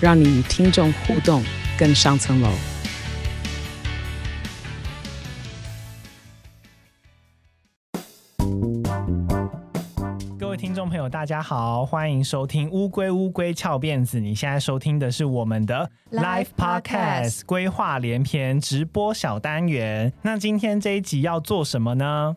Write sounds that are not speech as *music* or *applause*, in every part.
让你与听众互动更上层楼。各位听众朋友，大家好，欢迎收听《乌龟乌龟翘辫子》。你现在收听的是我们的 Live Podcast 规划连篇直播小单元。那今天这一集要做什么呢？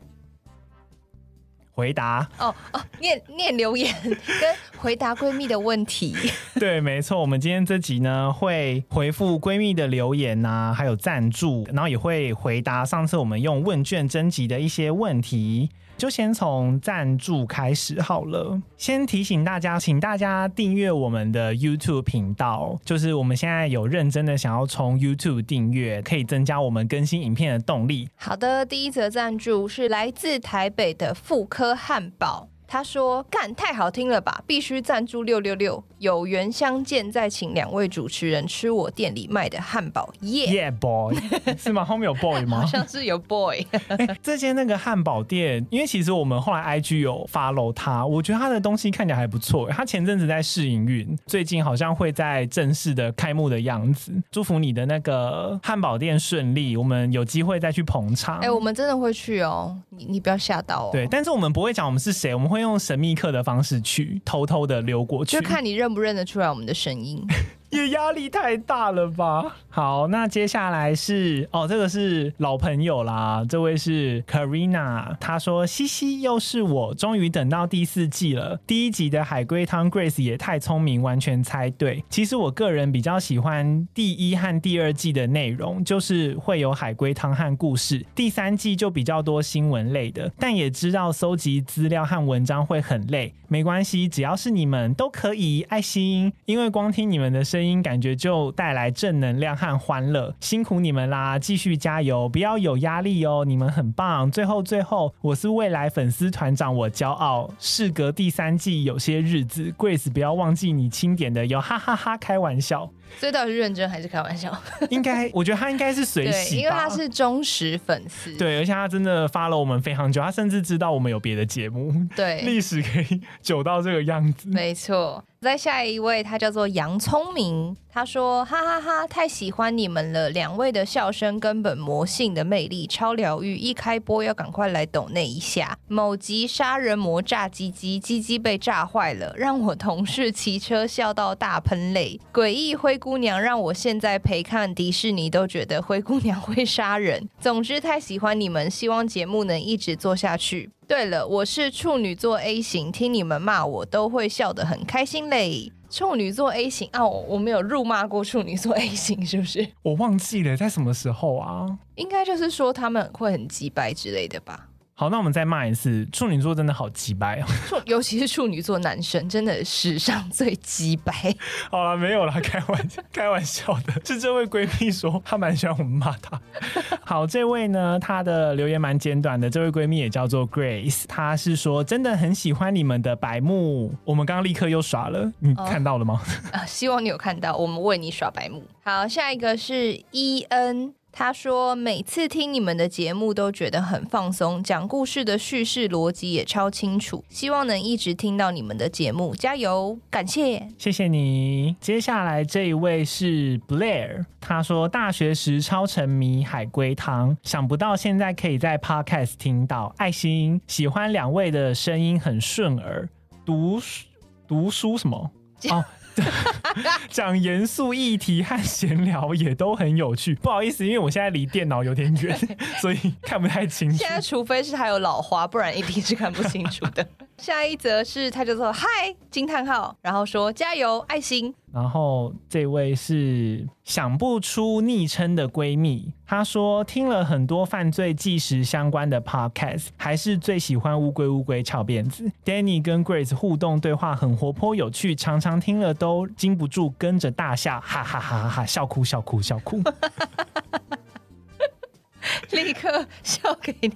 回答哦哦，念念留言跟回答闺蜜的问题。*laughs* 对，没错，我们今天这集呢会回复闺蜜的留言呐、啊，还有赞助，然后也会回答上次我们用问卷征集的一些问题。就先从赞助开始好了。先提醒大家，请大家订阅我们的 YouTube 频道。就是我们现在有认真的想要从 YouTube 订阅，可以增加我们更新影片的动力。好的，第一则赞助是来自台北的妇科汉堡。他说：“干太好听了吧，必须赞助六六六，有缘相见再请两位主持人吃我店里卖的汉堡，耶、yeah! yeah, boy，*laughs* 是吗？后面有 boy 吗？好像是有 boy。*laughs* 欸、这间那个汉堡店，因为其实我们后来 IG 有 follow 他，我觉得他的东西看起来还不错。他前阵子在试营运，最近好像会在正式的开幕的样子。祝福你的那个汉堡店顺利，我们有机会再去捧场。哎、欸，我们真的会去哦，你你不要吓到哦。对，但是我们不会讲我们是谁，我们会。用神秘客的方式去偷偷的溜过去，就看你认不认得出来我们的声音。*laughs* 也压力太大了吧？好，那接下来是哦，这个是老朋友啦，这位是 Karina，她说：“西西又是我，终于等到第四季了。第一集的海龟汤，Grace 也太聪明，完全猜对。其实我个人比较喜欢第一和第二季的内容，就是会有海龟汤和故事。第三季就比较多新闻类的，但也知道搜集资料和文章会很累，没关系，只要是你们都可以爱心，因为光听你们的声音。”声音感觉就带来正能量和欢乐，辛苦你们啦！继续加油，不要有压力哦，你们很棒。最后最后，我是未来粉丝团长，我骄傲。事隔第三季有些日子，Grace 不要忘记你清点的哟，哈哈哈，开玩笑。所以到底是认真还是开玩笑？*laughs* 应该，我觉得他应该是随喜，因为他是忠实粉丝。对，而且他真的 follow 我们非常久，他甚至知道我们有别的节目。对，历史可以 *laughs* 久到这个样子。没错。在下一位，他叫做杨聪明。他说：“哈哈哈，太喜欢你们了！两位的笑声根本魔性的魅力，超疗愈。一开播要赶快来抖那一下。某集杀人魔炸鸡鸡，鸡鸡被炸坏了，让我同事骑车笑到大喷泪。诡异灰姑娘让我现在陪看迪士尼都觉得灰姑娘会杀人。总之太喜欢你们，希望节目能一直做下去。对了，我是处女座 A 型，听你们骂我都会笑得很开心嘞。”处女座 A 型啊，我没有辱骂过处女座 *laughs* A 型，是不是？我忘记了在什么时候啊？应该就是说他们会很机掰之类的吧。好，那我们再骂一次，处女座真的好鸡掰哦，处尤其是处女座男生，真的史上最鸡掰。*laughs* 好了，没有了，开玩笑，开玩笑的，是这位闺蜜说她蛮喜欢我们骂她。好，这位呢，她的留言蛮简短的，这位闺蜜也叫做 Grace，她是说真的很喜欢你们的白目，我们刚刚立刻又耍了，你看到了吗？*laughs* 啊、呃，希望你有看到，我们为你耍白目。好，下一个是 EN。他说：“每次听你们的节目都觉得很放松，讲故事的叙事逻辑也超清楚。希望能一直听到你们的节目，加油！感谢，谢谢你。接下来这一位是 Blair，他说大学时超沉迷海龟汤，想不到现在可以在 Podcast 听到。爱心喜欢两位的声音很顺耳，读读书什么哦。”讲严肃议题和闲聊也都很有趣。不好意思，因为我现在离电脑有点远，所以看不太清楚。现在除非是还有老花，不然一定是看不清楚的。下一则是他叫做嗨惊叹号，然后说加油爱心。*laughs* 然后这位是想不出昵称的闺蜜，她说听了很多犯罪纪实相关的 podcast，还是最喜欢乌龟乌龟翘辫子。Danny 跟 Grace 互动对话很活泼有趣，常常听了都禁不住跟着大笑，哈哈哈哈哈，笑哭笑哭笑哭，*laughs* 立刻笑给你。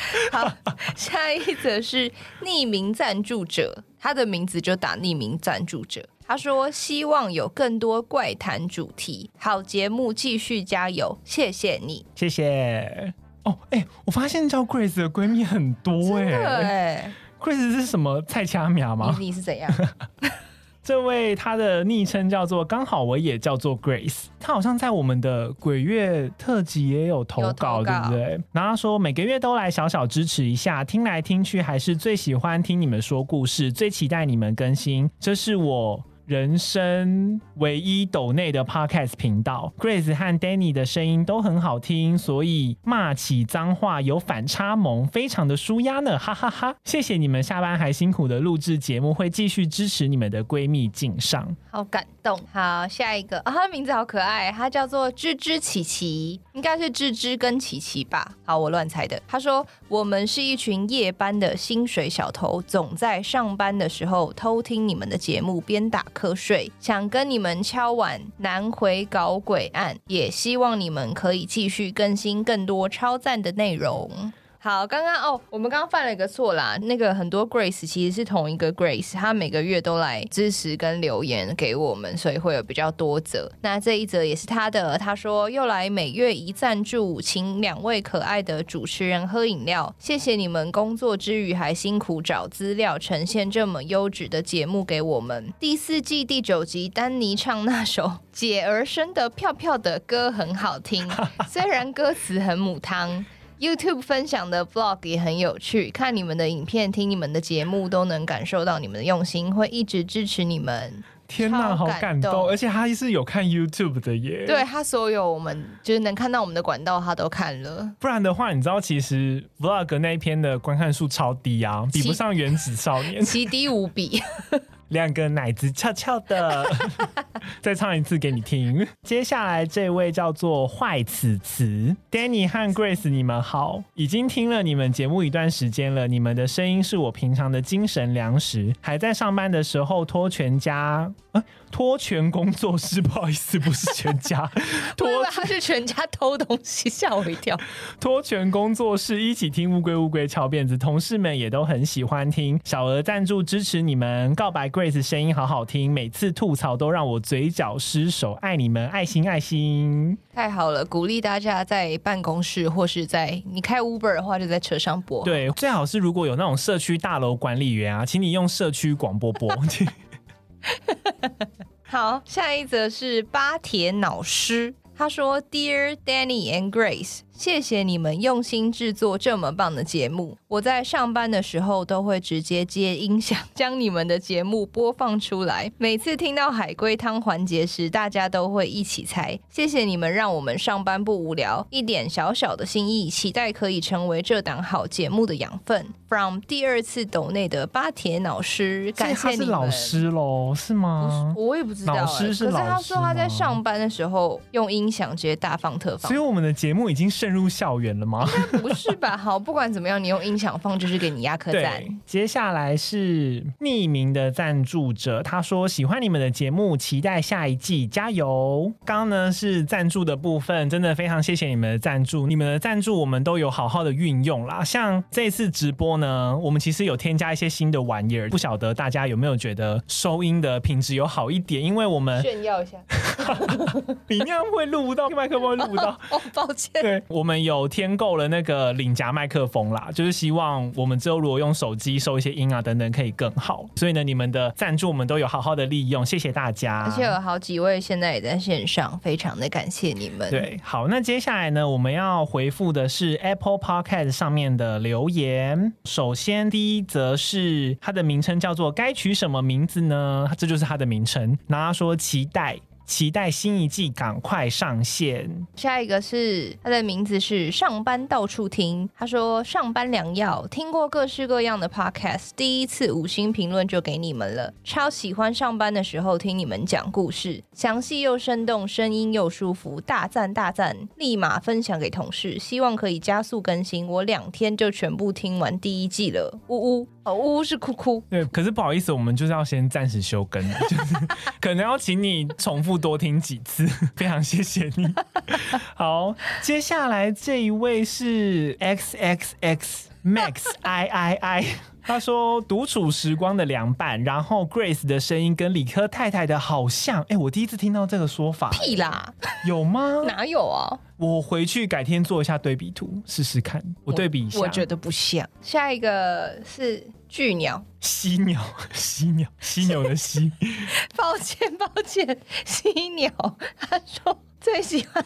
*laughs* 好，下一则是匿名赞助者，他的名字就打匿名赞助者。他说希望有更多怪谈主题，好节目继续加油，谢谢你，谢谢。哦，哎、欸，我发现叫 Grace 的闺蜜很多哎、欸，Grace 是什么菜掐苗吗？你，你是怎样？*laughs* 这位他的昵称叫做刚好我也叫做 Grace，他好像在我们的鬼月特辑也有投稿，对不对？然后他说每个月都来小小支持一下，听来听去还是最喜欢听你们说故事，最期待你们更新，这是我。人生唯一斗内的 podcast 频道，Grace 和 Danny 的声音都很好听，所以骂起脏话有反差萌，非常的舒压呢，哈哈哈，哈！谢谢你们下班还辛苦的录制节目，会继续支持你们的闺蜜敬上，好感动。好，下一个，啊，他的名字好可爱，他叫做芝芝琪琪，应该是芝芝跟琪琪吧？好，我乱猜的。他说我们是一群夜班的薪水小偷，总在上班的时候偷听你们的节目，边打。瞌睡，想跟你们敲碗南回搞鬼案，也希望你们可以继续更新更多超赞的内容。好，刚刚哦，我们刚刚犯了一个错啦。那个很多 Grace 其实是同一个 Grace，他每个月都来支持跟留言给我们，所以会有比较多则。那这一则也是他的，他说又来每月一赞助，请两位可爱的主持人喝饮料，谢谢你们工作之余还辛苦找资料，呈现这么优质的节目给我们。第四季第九集，丹尼唱那首姐儿生的票票的歌很好听，虽然歌词很母汤。YouTube 分享的 Vlog 也很有趣，看你们的影片、听你们的节目，都能感受到你们的用心，会一直支持你们。天哪，好感动！而且他是有看 YouTube 的耶。对，他所有我们就是能看到我们的管道，他都看了。不然的话，你知道其实 Vlog 那一篇的观看数超低啊，比不上《原子少年》，奇低无比。两个奶子翘翘的，*laughs* 再唱一次给你听。接下来这位叫做坏词词，Danny 和 Grace，你们好，已经听了你们节目一段时间了，你们的声音是我平常的精神粮食。还在上班的时候拖全家，啊，拖全工作室，不好意思，不是全家，*laughs* 拖他是全家偷东西，吓我一跳。拖全工作室一起听乌龟乌龟翘辫子，同事们也都很喜欢听，小额赞助支持你们，告白。Grace 声音好好听，每次吐槽都让我嘴角失手，爱你们，爱心爱心，太好了！鼓励大家在办公室或是在你开 Uber 的话，就在车上播。对，最好是如果有那种社区大楼管理员啊，请你用社区广播播。*laughs* 好，下一则是巴铁脑师，他说：“Dear Danny and Grace。”谢谢你们用心制作这么棒的节目。我在上班的时候都会直接接音响，将你们的节目播放出来。每次听到海龟汤环节时，大家都会一起猜。谢谢你们让我们上班不无聊，一点小小的心意，期待可以成为这档好节目的养分。From 第二次斗内的巴铁老师，感谢你们。是老师喽？是吗？我也不知道、欸。老师是老师。可是他说他在上班的时候用音响直接大放特放。所以我们的节目已经胜。入校园了吗？不是吧？*laughs* 好，不管怎么样，你用音响放就是给你压客栈。接下来是匿名的赞助者，他说喜欢你们的节目，期待下一季，加油！刚刚呢是赞助的部分，真的非常谢谢你们的赞助，你们的赞助我们都有好好的运用啦。像这次直播呢，我们其实有添加一些新的玩意儿，不晓得大家有没有觉得收音的品质有好一点？因为我们炫耀一下，*laughs* 你那样会录不到麦克风，录不到 *laughs* 哦，抱歉。对。我们有添购了那个领夹麦克风啦，就是希望我们之后如果用手机收一些音啊等等可以更好。所以呢，你们的赞助我们都有好好的利用，谢谢大家。而且有好几位现在也在线上，非常的感谢你们。对，好，那接下来呢，我们要回复的是 Apple Podcast 上面的留言。首先第一则是它的名称叫做该取什么名字呢？这就是它的名称。然后他说期待。期待新一季赶快上线。下一个是他的名字是上班到处听，他说上班良药，听过各式各样的 podcast，第一次五星评论就给你们了，超喜欢上班的时候听你们讲故事，详细又生动，声音又舒服，大赞大赞，立马分享给同事，希望可以加速更新，我两天就全部听完第一季了，呜呜。哦，呜呜是哭哭。对，可是不好意思，我们就是要先暂时休更，就是 *laughs* 可能要请你重复多听几次，*laughs* 非常谢谢你。*laughs* 好，接下来这一位是 X X X Max *laughs* I I I，他说独处时光的凉拌，然后 Grace 的声音跟理科太太的好像，哎，我第一次听到这个说法，屁啦，有吗？哪有啊？我回去改天做一下对比图试试看，我对比一下，我，我觉得不像。下一个是巨鸟，犀鸟，*laughs* 犀鸟，犀牛的犀。*laughs* 抱歉，*laughs* 抱歉，犀鸟。他说最喜欢，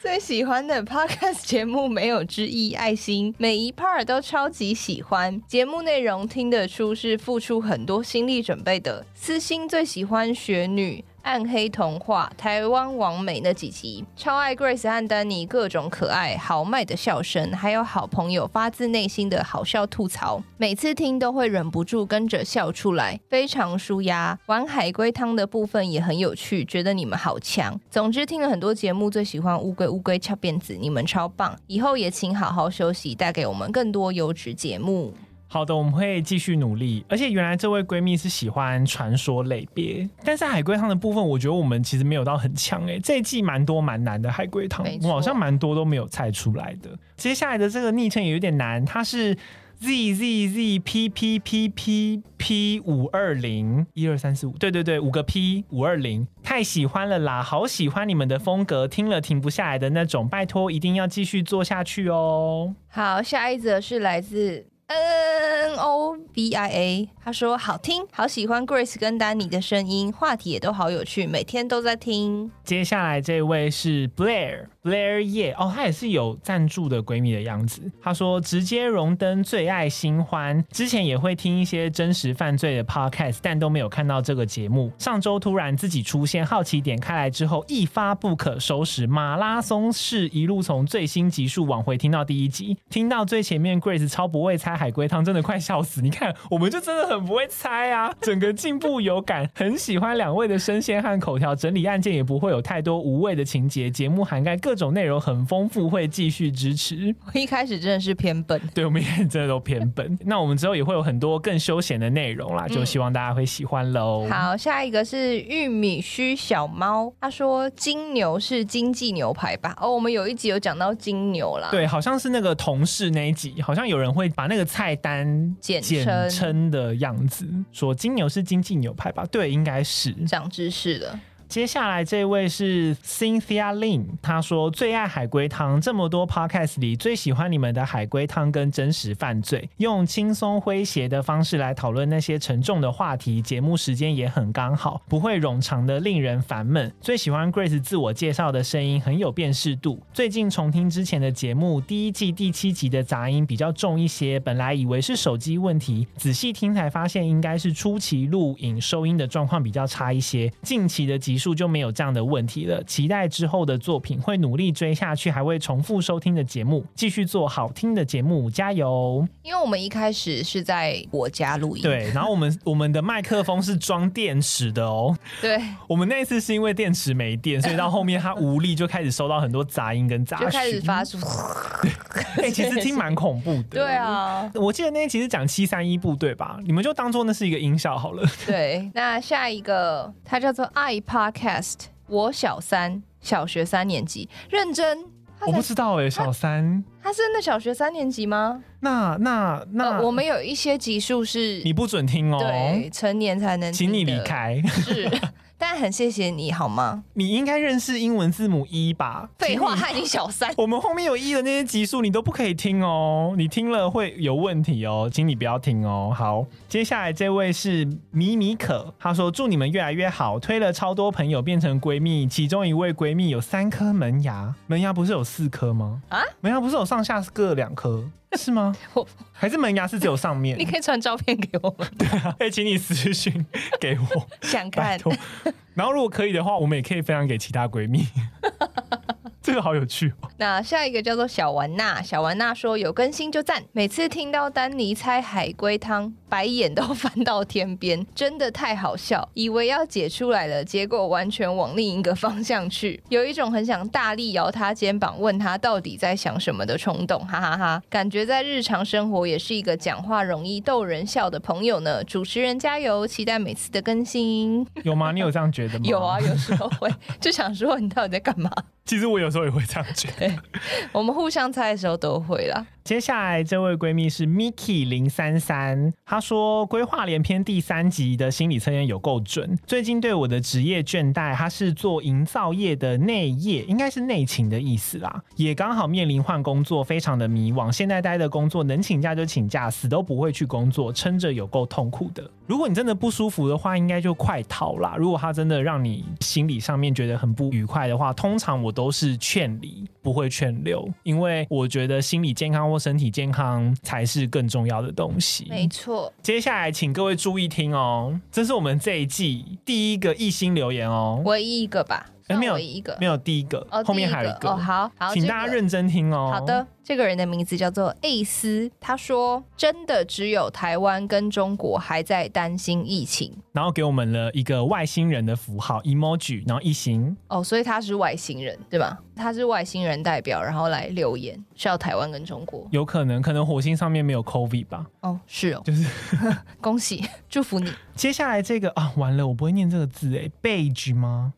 最喜欢的 podcast 节目没有之一，爱心每一 part 都超级喜欢，节目内容听得出是付出很多心力准备的。私心最喜欢雪女。暗黑童话、台湾网美那几集，超爱 Grace 和丹尼各种可爱豪迈的笑声，还有好朋友发自内心的好笑吐槽，每次听都会忍不住跟着笑出来，非常舒压。玩海龟汤的部分也很有趣，觉得你们好强。总之听了很多节目，最喜欢乌龟乌龟翘辫子，你们超棒。以后也请好好休息，带给我们更多优质节目。好的，我们会继续努力。而且原来这位闺蜜是喜欢传说类别，但是海龟汤的部分，我觉得我们其实没有到很强诶。这一季蛮多蛮难的海龟汤，我好像蛮多都没有猜出来的。接下来的这个昵称也有点难，它是 z z z p p p p p 五二零一二三四五，对对对，五个 p 五二零，太喜欢了啦，好喜欢你们的风格，听了停不下来的那种，拜托一定要继续做下去哦。好，下一则是来自。N O B I A，他说好听，好喜欢 Grace 跟丹尼的声音，话题也都好有趣，每天都在听。接下来这位是 Blair。Blair 叶哦，她也是有赞助的闺蜜的样子。她说直接荣登最爱新欢，之前也会听一些真实犯罪的 podcast，但都没有看到这个节目。上周突然自己出现，好奇点开来之后一发不可收拾，马拉松式一路从最新集数往回听到第一集，听到最前面 Grace 超不会猜海龟汤，真的快笑死！你看，我们就真的很不会猜啊，整个进步有感，很喜欢两位的声线和口条，整理案件也不会有太多无谓的情节，节目涵盖各。种内容很丰富，会继续支持。我一开始真的是偏本，*laughs* 对，我们也真的都偏本。*laughs* 那我们之后也会有很多更休闲的内容啦，就希望大家会喜欢喽。嗯。好，下一个是玉米须小猫，他说金牛是经济牛排吧？哦，我们有一集有讲到金牛啦，对，好像是那个同事那一集，好像有人会把那个菜单简称的样子，说金牛是经济牛排吧？对，应该是长知识了。接下来这位是 Cynthia Lin，她说最爱海龟汤，这么多 podcast 里最喜欢你们的海龟汤跟真实犯罪，用轻松诙谐的方式来讨论那些沉重的话题，节目时间也很刚好，不会冗长的令人烦闷。最喜欢 Grace 自我介绍的声音，很有辨识度。最近重听之前的节目，第一季第七集的杂音比较重一些，本来以为是手机问题，仔细听才发现应该是初期录影收音的状况比较差一些。近期的集数就没有这样的问题了，期待之后的作品，会努力追下去，还会重复收听的节目，继续做好听的节目，加油！因为我们一开始是在我家录音，对，然后我们我们的麦克风是装电池的哦，对，我们那次是因为电池没电，所以到后面它无力，就开始收到很多杂音跟杂讯，就开始发出，*laughs* 哎、欸，其实听蛮恐怖的，对啊，我记得那期是讲七三一部队吧？你们就当做那是一个音效好了，对，那下一个它叫做爱 Podcast。我小三，小学三年级，认真。我不知道哎、欸，小三，他是真的小学三年级吗？那那那、呃，我们有一些集数是你不准听哦，对，成年才能听，请你离开。是。*laughs* 但很谢谢你好吗？你应该认识英文字母一吧？*laughs* 废话，害你小三。*laughs* 我们后面有一的那些集数，你都不可以听哦，你听了会有问题哦，请你不要听哦。好，接下来这位是米米可，她说祝你们越来越好，推了超多朋友变成闺蜜，其中一位闺蜜有三颗门牙，门牙不是有四颗吗？啊，门牙不是有上下各两颗？*laughs* 是吗？我还是门牙是只有上面？你可以传照片给我们。对啊，可以请你私信给我，*laughs* 想看。*laughs* 然后如果可以的话，我们也可以分享给其他闺蜜。这个好有趣哦。那下一个叫做小玩娜，小玩娜说有更新就赞。每次听到丹尼猜海龟汤，白眼都翻到天边，真的太好笑。以为要解出来了，结果完全往另一个方向去，有一种很想大力摇他肩膀，问他到底在想什么的冲动。哈哈哈哈，感觉在日常生活也是一个讲话容易逗人笑的朋友呢。主持人加油，期待每次的更新。有吗？你有这样觉得吗？有啊，有时候会就想说你到底在干嘛？*laughs* 其实我有时候也会这样觉得，我们互相猜的时候都会啦。接下来这位闺蜜是 Miki 零三三，她说《规划连篇》第三集的心理测验有够准。最近对我的职业倦怠，她是做营造业的内业，应该是内勤的意思啦。也刚好面临换工作，非常的迷惘。现在待的工作能请假就请假，死都不会去工作，撑着有够痛苦的。如果你真的不舒服的话，应该就快逃啦。如果他真的让你心理上面觉得很不愉快的话，通常我都是劝离，不会劝留，因为我觉得心理健康或身体健康才是更重要的东西。没错。接下来，请各位注意听哦，这是我们这一季第一个一星留言哦，唯一一个吧。欸、没有一个，没有第一个，哦、后面还有一个。哦，好，好，请大家认真听哦。好的，这个人的名字叫做艾斯，他说：“真的只有台湾跟中国还在担心疫情。”然后给我们了一个外星人的符号 emoji，然后一行。哦，所以他是外星人对吧？他是外星人代表，然后来留言，需要台湾跟中国。有可能，可能火星上面没有 COVID 吧？哦，是哦，就是 *laughs* 恭喜，祝福你。*laughs* 接下来这个啊，完了，我不会念这个字哎，beige 吗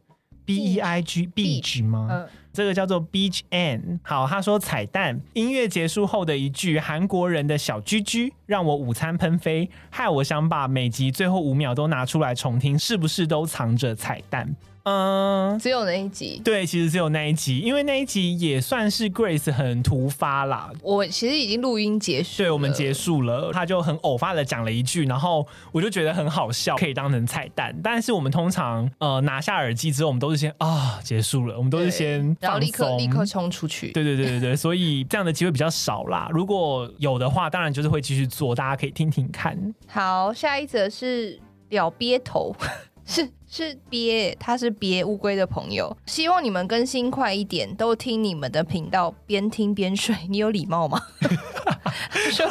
？B E I G Beach 吗？嗯，这个叫做 Beach N。好，他说彩蛋，音乐结束后的一句韩国人的小居居，让我午餐喷飞，害我想把每集最后五秒都拿出来重听，是不是都藏着彩蛋？嗯，只有那一集。对，其实只有那一集，因为那一集也算是 Grace 很突发啦。我其实已经录音结束，对，我们结束了，他就很偶发的讲了一句，然后我就觉得很好笑，可以当成彩蛋。但是我们通常呃拿下耳机之后，我们都是先啊结束了，我们都是先然后立刻立刻冲出去。对对对对对，所以这样的机会比较少啦。如果有的话，当然就是会继续做，大家可以听听看。好，下一则是了鳖头。是是鳖，他是鳖乌龟的朋友，希望你们更新快一点，都听你们的频道，边听边睡。你有礼貌吗？*laughs* 说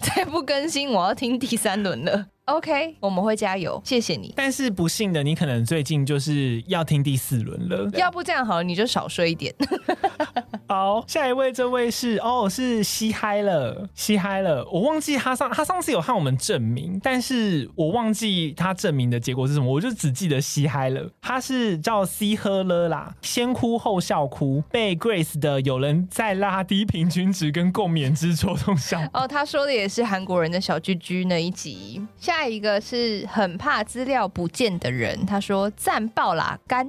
再不更新，我要听第三轮了。OK，我们会加油，谢谢你。但是不幸的，你可能最近就是要听第四轮了。要不这样好了，你就少睡一点。好，下一位，这位是哦，是嘻嗨了，嘻嗨了。我忘记他上他上次有和我们证明，但是我忘记他证明的结果是什么，我就只记得嘻嗨了。他是叫 C 喝了啦，先哭后笑哭，被 Grace 的有人在拉低平均值跟共勉之戳中笑。*laughs* 哦，他说的也是韩国人的小居居那一集。下一个是很怕资料不见的人，他说赞爆啦干，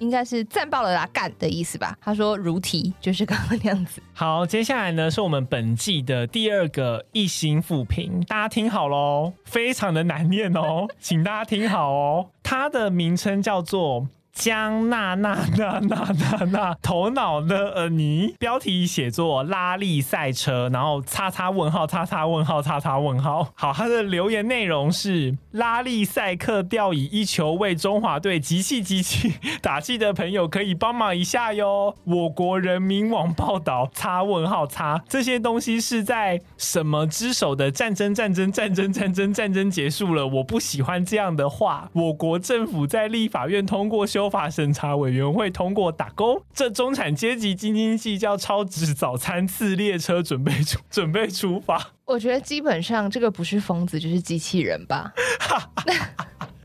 应该是赞爆了啦干的意思吧？他说如题就是刚刚那样子。*laughs* 好，接下来呢是我们本季的第二个一星复评，大家听好喽，非常的难念哦，请大家听好哦，它的名称叫做。江娜娜娜娜娜娜，头脑的呃你，标题写作拉力赛车，然后叉叉问号叉叉问号叉叉问号。好，他的留言内容是拉力赛克掉以一球为中华队集气集气打气的朋友可以帮忙一下哟。我国人民网报道叉问号叉这些东西是在什么之手的战争战争战争战争战争结束了，我不喜欢这样的话。我国政府在立法院通过修。法审查委员会通过打勾，这中产阶级斤斤计较超值早餐次列车准备出准备出发。我觉得基本上这个不是疯子就是机器人吧。*laughs*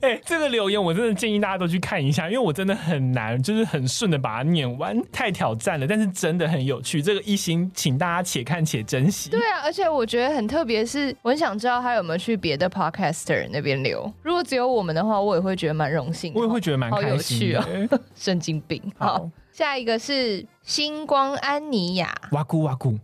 哎、欸，这个留言我真的建议大家都去看一下，因为我真的很难，就是很顺的把它念完，太挑战了。但是真的很有趣，这个一心，请大家且看且珍惜。对啊，而且我觉得很特别，是我很想知道他有没有去别的 podcaster 那边留。如果只有我们的话，我也会觉得蛮荣幸，我也会觉得蛮开心的。好有趣哦，*laughs* 神经病。好，好，下一个是星光安妮亚，哇咕哇咕。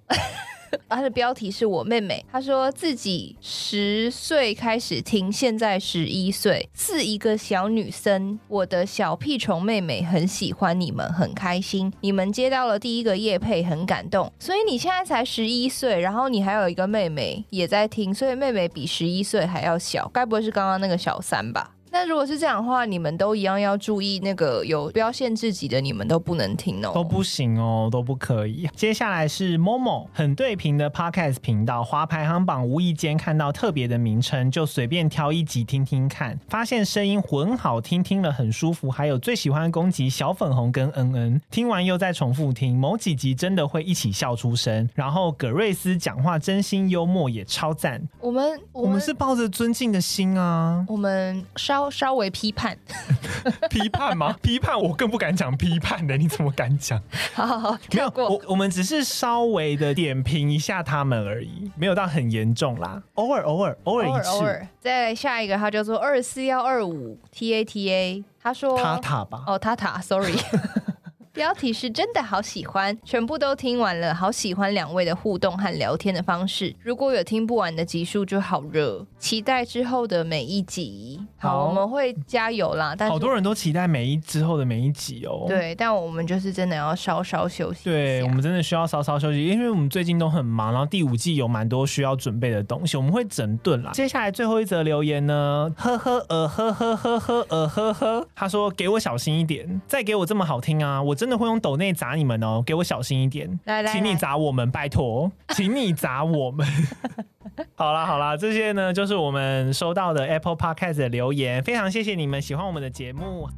*laughs* 他的标题是我妹妹，她说自己十岁开始听，现在十一岁，是一个小女生。我的小屁虫妹妹很喜欢你们，很开心。你们接到了第一个业配，很感动。所以你现在才十一岁，然后你还有一个妹妹也在听，所以妹妹比十一岁还要小，该不会是刚刚那个小三吧？那如果是这样的话，你们都一样要注意那个有标限制级的，你们都不能听哦，都不行哦，都不可以。接下来是 Momo 很对频的 Podcast 频道，滑排行榜无意间看到特别的名称，就随便挑一集听听看，发现声音很好听，听了很舒服。还有最喜欢攻击小粉红跟恩恩，听完又再重复听，某几集真的会一起笑出声。然后葛瑞斯讲话真心幽默，也超赞。我们我们，我们是抱着尊敬的心啊，我们稍。稍微批判，*laughs* 批判吗？批判我更不敢讲批判的，你怎么敢讲？*laughs* 好好好，跳过。我我们只是稍微的点评一下他们而已，没有到很严重啦。偶尔偶尔偶尔一次。偶尔。再来下一个，他叫做二四幺二五 T A T A，他说塔塔吧？哦，塔塔，Sorry。*laughs* 标题是真的好喜欢，全部都听完了，好喜欢两位的互动和聊天的方式。如果有听不完的集数就好热，期待之后的每一集。好，好，我们会加油啦。但是好多人都期待每一之后的每一集哦。对，但我们就是真的要稍稍休息。对，我们真的需要稍稍休息，因为我们最近都很忙，然后第五季有蛮多需要准备的东西，我们会整顿啦。接下来最后一则留言呢？呵呵呃呵呵呵呵呃呵呵，他说给我小心一点，再给我这么好听啊，我真的会用抖内砸你们哦，给我小心一点，来来来，请你砸我们，拜托，请你砸我们。*laughs* 好啦好啦，这些呢就是我们收到的 Apple Podcast 的留言，非常谢谢你们喜欢我们的节目。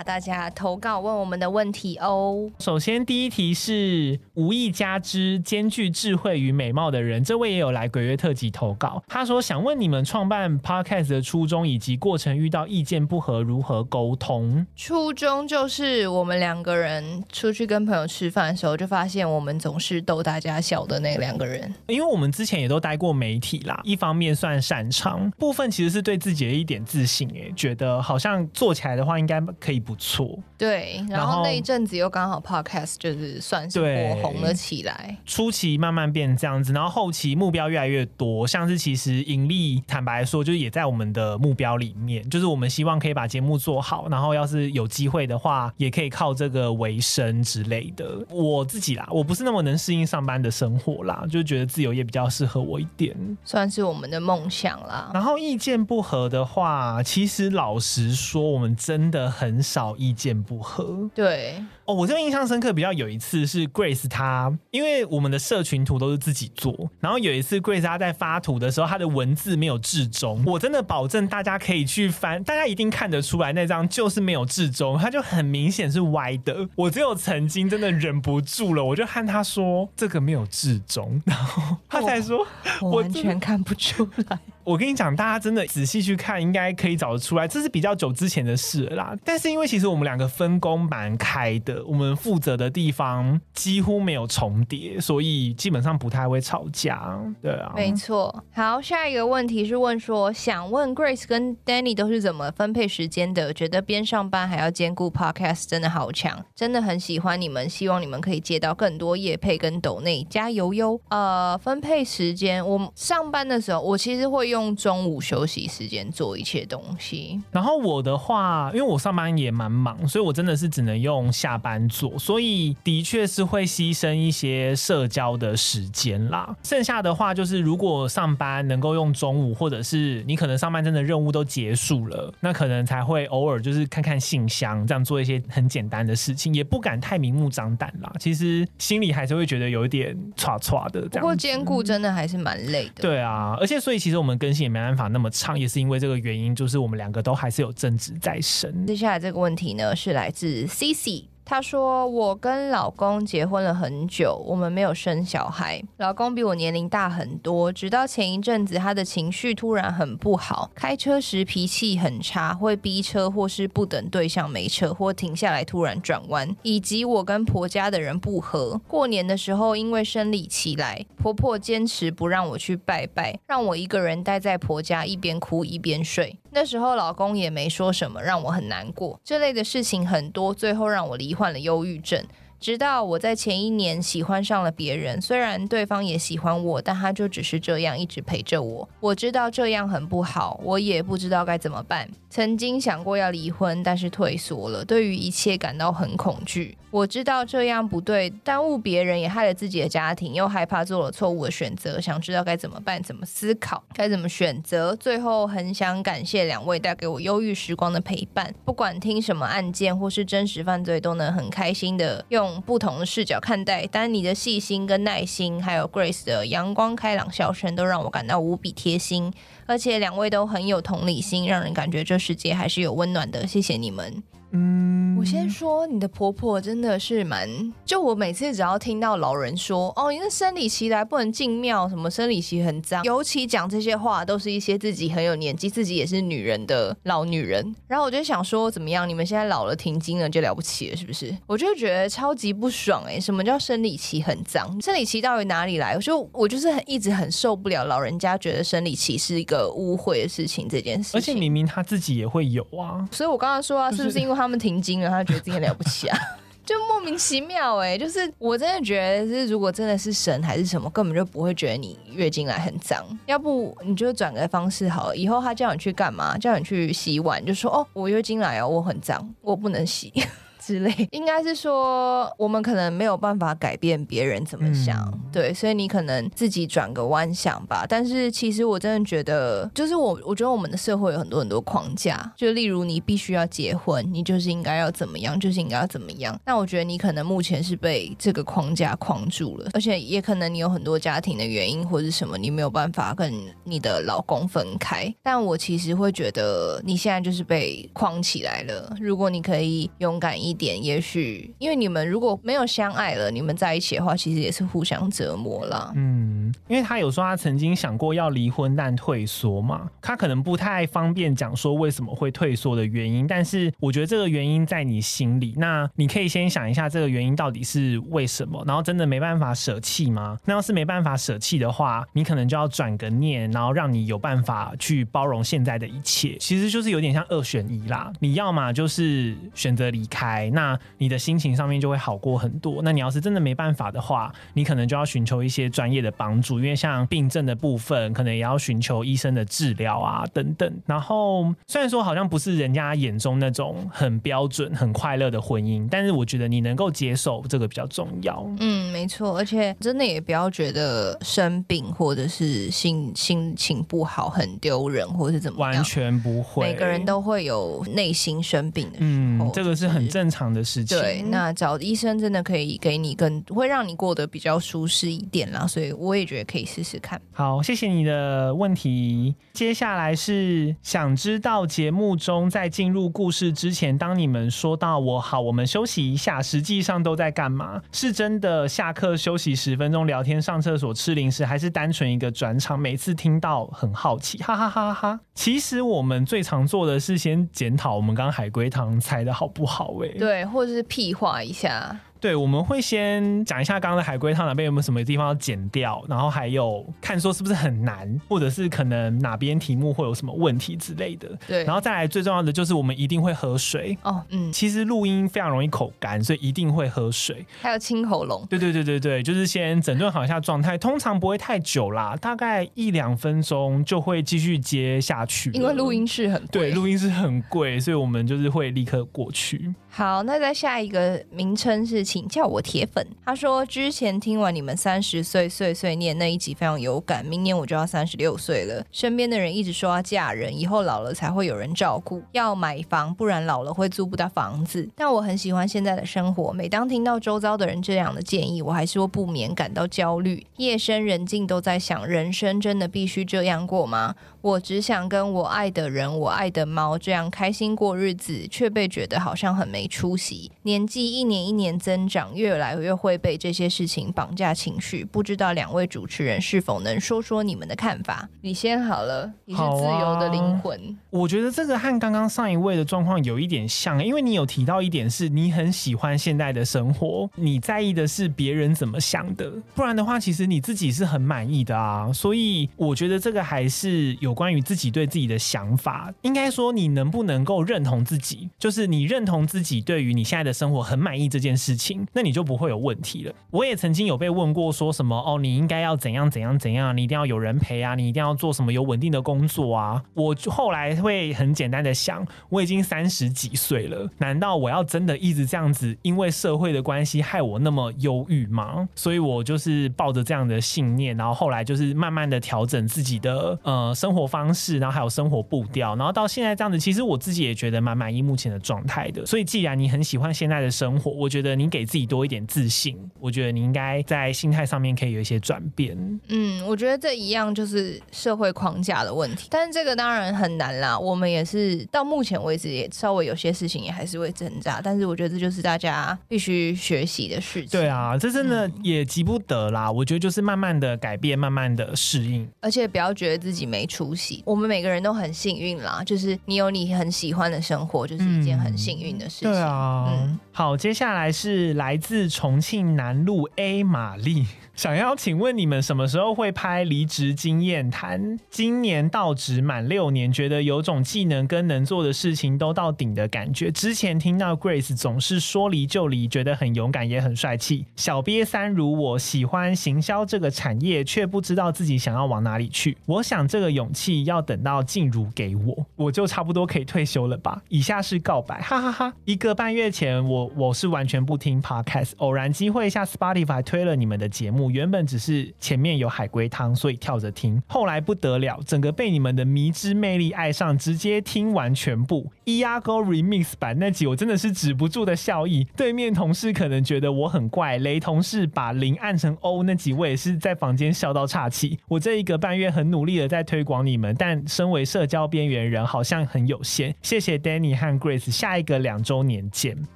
答大家投稿问我们的问题哦。首先，第一题是无意加之兼具智慧与美貌的人，这位也有来鬼月特辑投稿。他说想问你们创办 Podcast 的初衷以及过程，遇到意见不合如何沟通？初衷就是我们两个人出去跟朋友吃饭的时候，就发现我们总是逗大家笑的那两个人。因为我们之前也都待过媒体啦，一方面算擅长，部分其实是对自己的一点自信，哎，觉得好像做起来的话应该。可以不错，对，然后那一阵子又刚好 podcast 就是算是火红了起来，初期慢慢变这样子，然后后期目标越来越多，像是其实盈利，坦白说就是也在我们的目标里面，就是我们希望可以把节目做好，然后要是有机会的话，也可以靠这个为生之类的。我自己啦，我不是那么能适应上班的生活啦，就觉得自由业比较适合我一点，算是我们的梦想啦。然后意见不合的话，其实老实说，我们真的。很少意见不合，对。哦，我这边印象深刻，比较有一次是 Grace 她，因为我们的社群图都是自己做，然后有一次 Grace 她在发图的时候，她的文字没有至中，我真的保证大家可以去翻，大家一定看得出来那张就是没有至中，它就很明显是歪的。我只有曾经真的忍不住了，我就和他说这个没有至中，然后他才说完全看不出来。我跟你讲，大家真的仔细去看，应该可以找得出来，这是比较久之前的事了啦。但是因为其实我们两个分工蛮开的，我们负责的地方几乎没有重叠，所以基本上不太会吵架。对啊，没错。好，下一个问题是问说，想问 Grace 跟 Danny 都是怎么分配时间的？觉得边上班还要兼顾 Podcast，真的好强，真的很喜欢你们，希望你们可以接到更多业配跟抖内，加油哟！呃，分配时间，我上班的时候，我其实会用。用中午休息时间做一切东西，然后我的话，因为我上班也蛮忙，所以我真的是只能用下班做，所以的确是会牺牲一些社交的时间啦。剩下的话就是，如果上班能够用中午，或者是你可能上班真的任务都结束了，那可能才会偶尔就是看看信箱，这样做一些很简单的事情，也不敢太明目张胆啦。其实心里还是会觉得有一点歘歘的这样。不过兼顾真的还是蛮累的。对啊，而且所以其实我们更新也没办法那么长，也是因为这个原因，就是我们两个都还是有正职在身。接下来这个问题呢，是来自 CC。她说：“我跟老公结婚了很久，我们没有生小孩。老公比我年龄大很多，直到前一阵子，他的情绪突然很不好，开车时脾气很差，会逼车或是不等对象没车或停下来突然转弯，以及我跟婆家的人不和。过年的时候，因为生理期来，婆婆坚持不让我去拜拜，让我一个人待在婆家，一边哭一边睡。那时候老公也没说什么，让我很难过。这类的事情很多，最后让我罹患了忧郁症。直到我在前一年喜欢上了别人，虽然对方也喜欢我，但他就只是这样一直陪着我。我知道这样很不好，我也不知道该怎么办。曾经想过要离婚，但是退缩了，对于一切感到很恐惧。我知道这样不对，耽误别人也害了自己的家庭，又害怕做了错误的选择，想知道该怎么办，怎么思考，该怎么选择。最后很想感谢两位带给我忧郁时光的陪伴，不管听什么案件或是真实犯罪，都能很开心的用。不同的视角看待，但你的细心跟耐心，还有 Grace 的阳光开朗笑声，都让我感到无比贴心。而且两位都很有同理心，让人感觉这世界还是有温暖的。谢谢你们。嗯，我先说，你的婆婆真的是蛮……就我每次只要听到老人说：“哦，你的生理期来不能进庙，什么生理期很脏。”尤其讲这些话，都是一些自己很有年纪、自己也是女人的老女人。然后我就想说，怎么样？你们现在老了停经了就了不起了，是不是？我就觉得超级不爽哎、欸！什么叫生理期很脏？生理期到底哪里来？我就我就是很一直很受不了老人家觉得生理期是一个污秽的事情这件事情。而且明明他自己也会有啊，所以我刚刚说啊，是不是因为？他们停经了，他觉得自己很了不起啊，*laughs* 就莫名其妙哎、就是我真的觉得是，如果真的是神还是什么，根本就不会觉得你月经来很脏。要不你就转个方式好了，以后他叫你去干嘛？叫你去洗碗，就说哦，我月经来哦，我很脏，我不能洗。*laughs* 之类，*laughs* 应该是说我们可能没有办法改变别人怎么想，嗯、对，所以你可能自己转个弯想吧。但是其实我真的觉得，就是我我觉得我们的社会有很多很多框架，就例如你必须要结婚，你就是应该要怎么样，就是应该要怎么样。那我觉得你可能目前是被这个框架框住了，而且也可能你有很多家庭的原因或者什么，你没有办法跟你的老公分开。但我其实会觉得你现在就是被框起来了。如果你可以勇敢一点。也许因为你们如果没有相爱了，你们在一起的话，其实也是互相折磨了。嗯，因为他有说他曾经想过要离婚，但退缩嘛，他可能不太方便讲说为什么会退缩的原因。但是我觉得这个原因在你心里，那你可以先想一下这个原因到底是为什么，然后真的没办法舍弃吗？那要是没办法舍弃的话，你可能就要转个念，然后让你有办法去包容现在的一切。其实就是有点像二选一啦，你要嘛就是选择离开。那你的心情上面就会好过很多。那你要是真的没办法的话，你可能就要寻求一些专业的帮助，因为像病症的部分，可能也要寻求医生的治疗啊等等。然后虽然说好像不是人家眼中那种很标准、很快乐的婚姻，但是我觉得你能够接受这个比较重要。嗯，没错，而且真的也不要觉得生病或者是心心情不好很丢人，或者是怎么样，完全不会。每个人都会有内心生病的时候，嗯，这个是很正常。的事情，对，那找医生真的可以给你更会让你过得比较舒适一点啦，所以我也觉得可以试试看。好，谢谢你的问题。接下来是想知道节目中在进入故事之前，当你们说到我好，我们休息一下，实际上都在干嘛？是真的下课休息十分钟聊天、上厕所、吃零食，还是单纯一个转场？每次听到很好奇，*laughs* 哈哈哈哈哈。其实我们最常做的是先检讨我们刚刚海龟汤猜的好不好，欸，哎。对，或者是屁话一下。对，我们会先讲一下刚刚的海龟汤哪边有没有什么地方要剪掉，然后还有看说是不是很难，或者是可能哪边题目会有什么问题之类的。对，然后再来最重要的就是我们一定会喝水。哦，嗯，其实录音非常容易口干，所以一定会喝水，还有清喉咙。对对对对对，就是先整顿好一下状态，通常不会太久啦，大概一两分钟就会继续接下去。因为录音室很贵。对，录音室很贵，所以我们就是会立刻过去。好，那在下一个名称是。请叫我铁粉。他说之前听完你们三十岁碎碎念那一集非常有感，明年我就要三十六岁了，身边的人一直说要嫁人，以后老了才会有人照顾，要买房，不然老了会租不到房子。但我很喜欢现在的生活，每当听到周遭的人这样的建议，我还是会不免感到焦虑。夜深人静都在想，人生真的必须这样过吗？我只想跟我爱的人、我爱的猫这样开心过日子，却被觉得好像很没出息。年纪一年一年增长，越来越会被这些事情绑架情绪。不知道两位主持人是否能说说你们的看法？你先好了，你是自由的灵魂。啊，我觉得这个和刚刚上一位的状况有一点像，因为你有提到一点是你很喜欢现代的生活，你在意的是别人怎么想的。不然的话，其实你自己是很满意的啊。所以我觉得这个还是。有关于自己对自己的想法，应该说你能不能够认同自己，就是你认同自己对于你现在的生活很满意这件事情，那你就不会有问题了。我也曾经有被问过，说什么哦，你应该要怎样怎样怎样，你一定要有人陪啊，你一定要做什么有稳定的工作啊。我后来会很简单的想，我已经三十几岁了，难道我要真的一直这样子，因为社会的关系害我那么忧郁吗？所以我就是抱着这样的信念，然后后来就是慢慢的调整自己的呃生。活方式，然后还有生活步调，然后到现在这样子，其实我自己也觉得蛮满意目前的状态的。所以，既然你很喜欢现在的生活，我觉得你给自己多一点自信，我觉得你应该在心态上面可以有一些转变。嗯，我觉得这一样就是社会框架的问题，但是这个当然很难啦。我们也是到目前为止也稍微有些事情也还是会挣扎，但是我觉得这就是大家必须学习的事情。对啊，这真的也急不得啦。嗯，我觉得就是慢慢的改变，慢慢的适应，而且不要觉得自己没出息。我们每个人都很幸运啦，就是你有你很喜欢的生活，就是一件很幸运的事情。嗯、对啊，嗯，好，接下来是是来自重庆南路 A 玛丽。想要请问你们什么时候会拍离职经验谈？今年到职满六年，觉得有种技能跟能做的事情都到顶的感觉。之前听到 Grace 总是说离就离，觉得很勇敢也很帅气。小瘪三如我，喜欢行销这个产业，却不知道自己想要往哪里去。我想这个勇气要等到静茹给我，我就差不多可以退休了吧。以下是告白，哈哈哈哈。一个半月前，我我是完全不听 Podcast，偶然机会下 Spotify 推了你们的节目。原本只是前面有海龟汤，所以跳着听。后来不得了，整个被你们的迷之魅力爱上，直接听完全部。Iago Remix 版那集，我真的是止不住的笑意。对面同事可能觉得我很怪，雷同事把零按成 O 那集，我也是在房间笑到岔气。我这一个半月很努力的在推广你们，但身为社交边缘人，好像很有限。谢谢 Danny 和 Grace，下一个两周年见。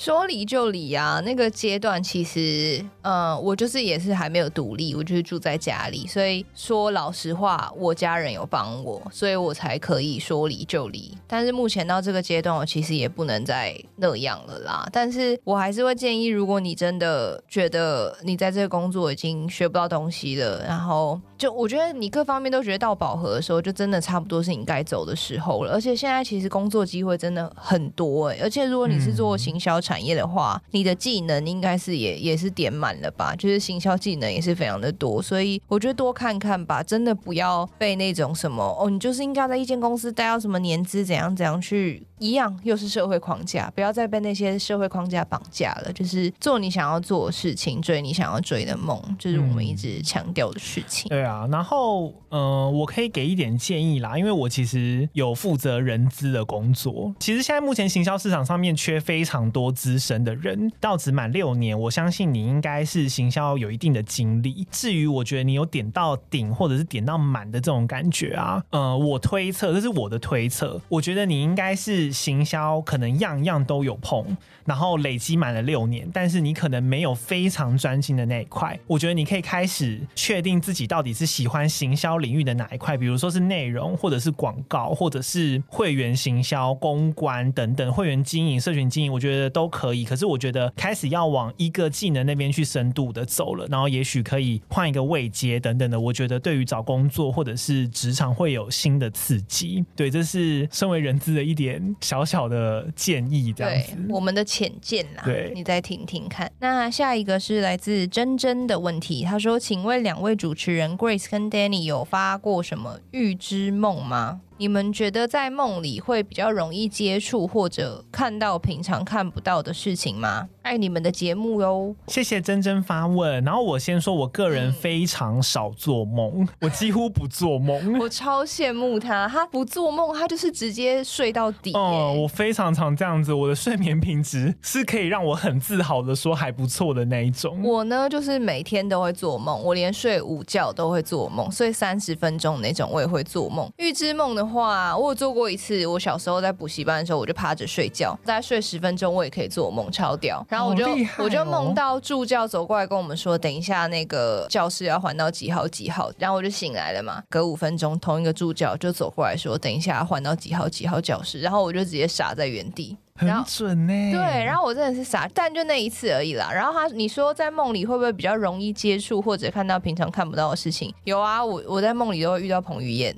说离就离啊，那个阶段其实，嗯，我就是也是还没有独立，我就是住在家里，所以说老实话，我家人有帮我，所以我才可以说离就离。但是目前到这个阶段，我其实也不能再那样了啦。但是我还是会建议，如果你真的觉得你在这个工作已经学不到东西了，然后就我觉得你各方面都觉得到饱和的时候，就真的差不多是你该走的时候了。而且现在其实工作机会真的很多哎、欸，而且如果你是做行销产业的话，你的技能应该是也也是点满了吧？就是行销技能也是非常的多，所以我觉得多看看吧，真的不要被那种什么哦，你就是应该在一间公司待到什么年资怎样怎样去一样，又是社会框架，不要再被那些社会框架绑架了。就是做你想要做的事情，追你想要追的梦，就是我们一直强调的事情。对啊，然后嗯、呃，我可以给一点建议啦，因为我其实有负责人资的工作，其实现在目前行销市场上面缺非常多。资深的人到职满六年，我相信你应该是行销有一定的经历。至于我觉得你有点到顶或者是点到满的这种感觉啊，呃，我推测这是我的推测，我觉得你应该是行销可能样样都有碰，然后累积满了六年，但是你可能没有非常专心的那一块。我觉得你可以开始确定自己到底是喜欢行销领域的哪一块，比如说是内容，或者是广告，或者是会员行销、公关等等，会员经营、社群经营，我觉得都。可以，可是我觉得开始要往一个技能那边去深度的走了，然后也许可以换一个位阶等等的。我觉得对于找工作或者是职场会有新的刺激。对，这是身为人资的一点小小的建议，这样子。对，我们的浅见啦。对，你再听听看。那下一个是来自珍珍的问题，他说：“请问两位主持人 Grace 跟 Danny 有发过什么预知梦吗？”你们觉得在梦里会比较容易接触或者看到平常看不到的事情吗？爱你们的节目哟！谢谢珍珍发问。然后我先说，我个人非常少做梦，*laughs* 我几乎不做梦。*laughs* 我超羡慕他，他不做梦，他就是直接睡到底。哦，我非常常这样子，我的睡眠品质是可以让我很自豪的说还不错的那一种。我呢，就是每天都会做梦，我连睡午觉都会做梦，睡三十分钟那种我也会做梦。预知梦的话，我有做过一次。我小时候在补习班的时候，我就趴着睡觉，大概睡十分钟，我也可以做梦，超屌。然后我就、哦、我就梦到助教走过来跟我们说，等一下那个教室要还到几号几号，然后我就醒来了嘛。隔五分钟，同一个助教就走过来说，等一下要换到几号几号教室，然后我就直接傻在原地。很准呢、欸，对，然后我真的是傻，但就那一次而已啦。然后他，你说在梦里会不会比较容易接触或者看到平常看不到的事情？有啊，我我在梦里都会遇到彭于晏，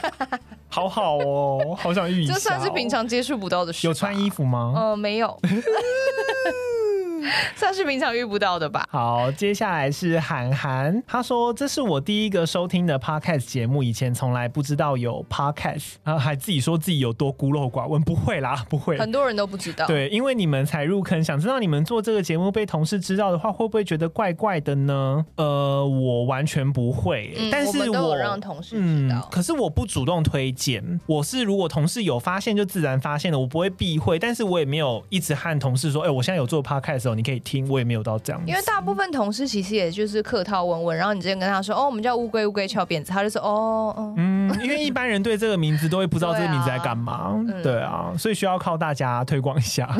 *laughs* 好好哦，好想遇一下、哦。这算是平常接触不到的事。有穿衣服吗？呃，没有。*laughs* *laughs* 算是平常遇不到的吧。好，接下来是韩寒，他说这是我第一个收听的 podcast 节目，以前从来不知道有 podcast，然后还自己说自己有多孤陋寡闻，不会啦，*laughs* 不会，很多人都不知道。对，因为你们才入坑，想知道你们做这个节目被同事知道的话，会不会觉得怪怪的呢？呃，我完全不会，嗯、但是我，让同事知道、嗯，可是我不主动推荐，我是如果同事有发现就自然发现了，我不会避讳，但是我也没有一直和同事说，哎、欸，我现在有做 podcast 候，你可以听，我也没有到这样。因为大部分同事其实也就是客套问问，然后你直接跟他说，哦，我们叫乌龟，乌龟翘辫子，他就说，哦，哦嗯，因为一般人对这个名字都会不知道这个名字在干嘛，对啊，对啊，所以需要靠大家推广一下。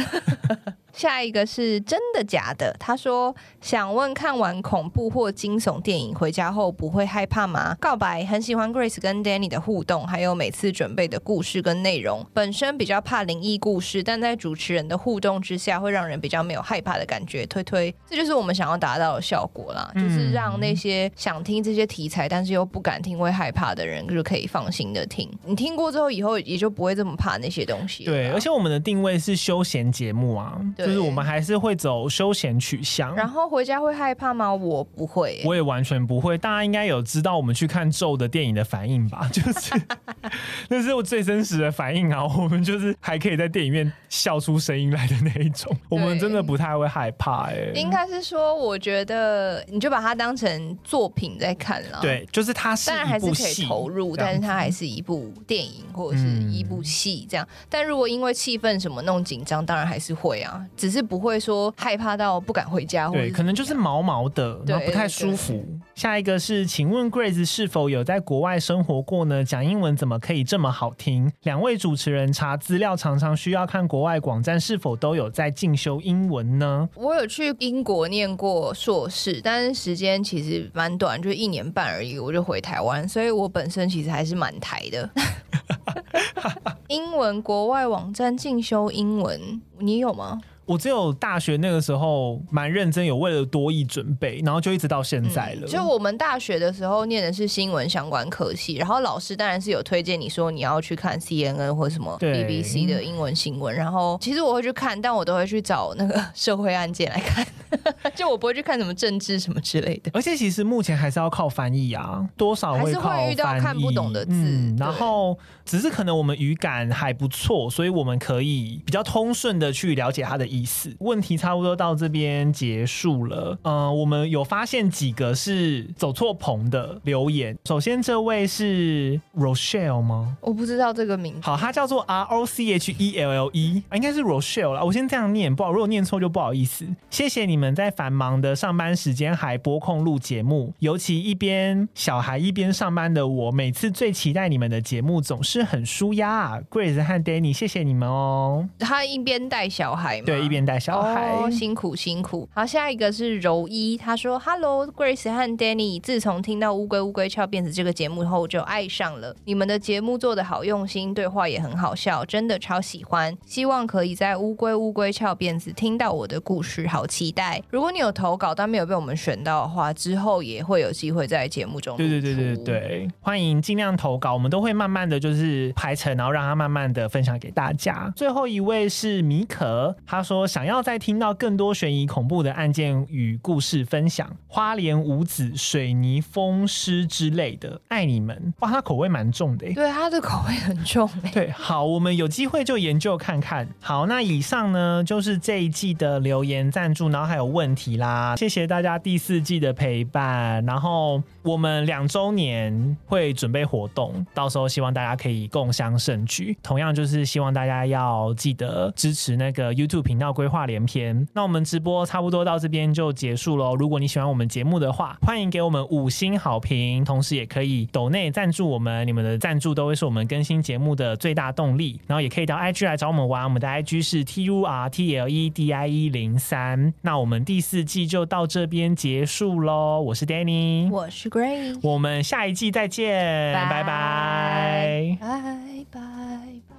下一个是真的假的？他说想问，看完恐怖或惊悚电影回家后不会害怕吗？告白很喜欢 Grace 跟 Danny 的互动，还有每次准备的故事跟内容。本身比较怕灵异故事，但在主持人的互动之下，会让人比较没有害怕的感觉。推推，这就是我们想要达到的效果啦，就是让那些想听这些题材但是又不敢听会害怕的人，就可以放心的听。你听过之后，以后也就不会这么怕那些东西。对，而且我们的定位是休闲节目啊。就是我们还是会走休闲取向，然后回家会害怕吗？我不会，我也完全不会。大家应该有知道我们去看咒的电影的反应吧？*laughs* 就是 *laughs* 那是我最真实的反应啊！我们就是还可以在电影院笑出声音来的那一种。我们真的不太会害怕哎、欸。应该是说，我觉得你就把它当成作品在看了。对，就是它是当然还是可以投入，但是它还是一部电影或者是一部戏这样。嗯、但如果因为气氛什么弄紧张，当然还是会啊。只是不会说害怕到不敢回家，对，可能就是毛毛的，然后不太舒服。下一个是，请问 Grace 是否有在国外生活过呢？讲英文怎么可以这么好听？两位主持人查资料常常需要看国外网站，是否都有在进修英文呢？我有去英国念过硕士，但是时间其实蛮短，就一年半而已，我就回台湾，所以我本身其实还是蛮台的。*laughs* 英文国外网站进修英文，你有吗？我只有大学那个时候蛮认真，有为了多益准备，然后就一直到现在了。嗯、就我们大学的时候念的是新闻相关科系，然后老师当然是有推荐你说你要去看 CNN 或什么 BBC 的英文新闻。然后其实我会去看，但我都会去找那个 *laughs* 社会案件来看，*laughs* 就我不会去看什么政治什么之类的。而且其实目前还是要靠翻译啊，多少会靠翻译，还是会遇到看不懂的字。嗯、然后只是可能我们语感还不错，所以我们可以比较通顺的去了解它的意思。问题差不多到这边结束了。嗯、呃，我们有发现几个是走错棚的留言。首先，这位是 Rochelle 吗？我不知道这个名字。好，他叫做 R O C H E L L E，啊应该是 Rochelle 啦。我先这样念，不好，如果念错就不好意思。谢谢你们在繁忙的上班时间还播控录节目，尤其一边小孩一边上班的我，每次最期待你们的节目，总是很舒压啊。Grace 和 Danny，谢谢你们哦。他一边带小孩吗？对，一边带小孩，哦，辛苦辛苦。好，下一个是柔一，他说：“Hello Grace 和 Danny，自从听到乌龟乌龟翘辫子这个节目后，就爱上了你们的节目，做的好用心，对话也很好笑，真的超喜欢。希望可以在乌龟乌龟翘辫子听到我的故事，好期待。”待，如果你有投稿但没有被我们选到的话，之后也会有机会在节目中。对对对对对，欢迎尽量投稿，我们都会慢慢的就是排成，然后让他慢慢的分享给大家。最后一位是米可，他说想要再听到更多悬疑恐怖的案件与故事分享，花莲五子、水泥风湿之类的，爱你们。哇，他口味蛮重的。对，他的口味很重。对，好，我们有机会就研究看看。好，那以上呢就是这一季的留言赞助，然后还有问题啦。谢谢大家第四季的陪伴，然后我们两周年会准备活动，到时候希望大家可以共襄盛举。同样就是希望大家要记得支持那个 YouTube 频道《规划连篇》。那我们直播差不多到这边就结束喽。如果你喜欢我们节目的话，欢迎给我们五星好评，同时也可以抖内赞助我们。你们的赞助都会是我们更新节目的最大动力。然后也可以到 IG 来找我们玩，我们的 IG 是 T U R T L E D I E 零三。那我们第四季就到这边结束喽。我是 Danny，我是 Gray，我们下一季再见，拜。拜，拜。拜拜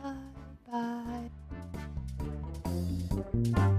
拜拜。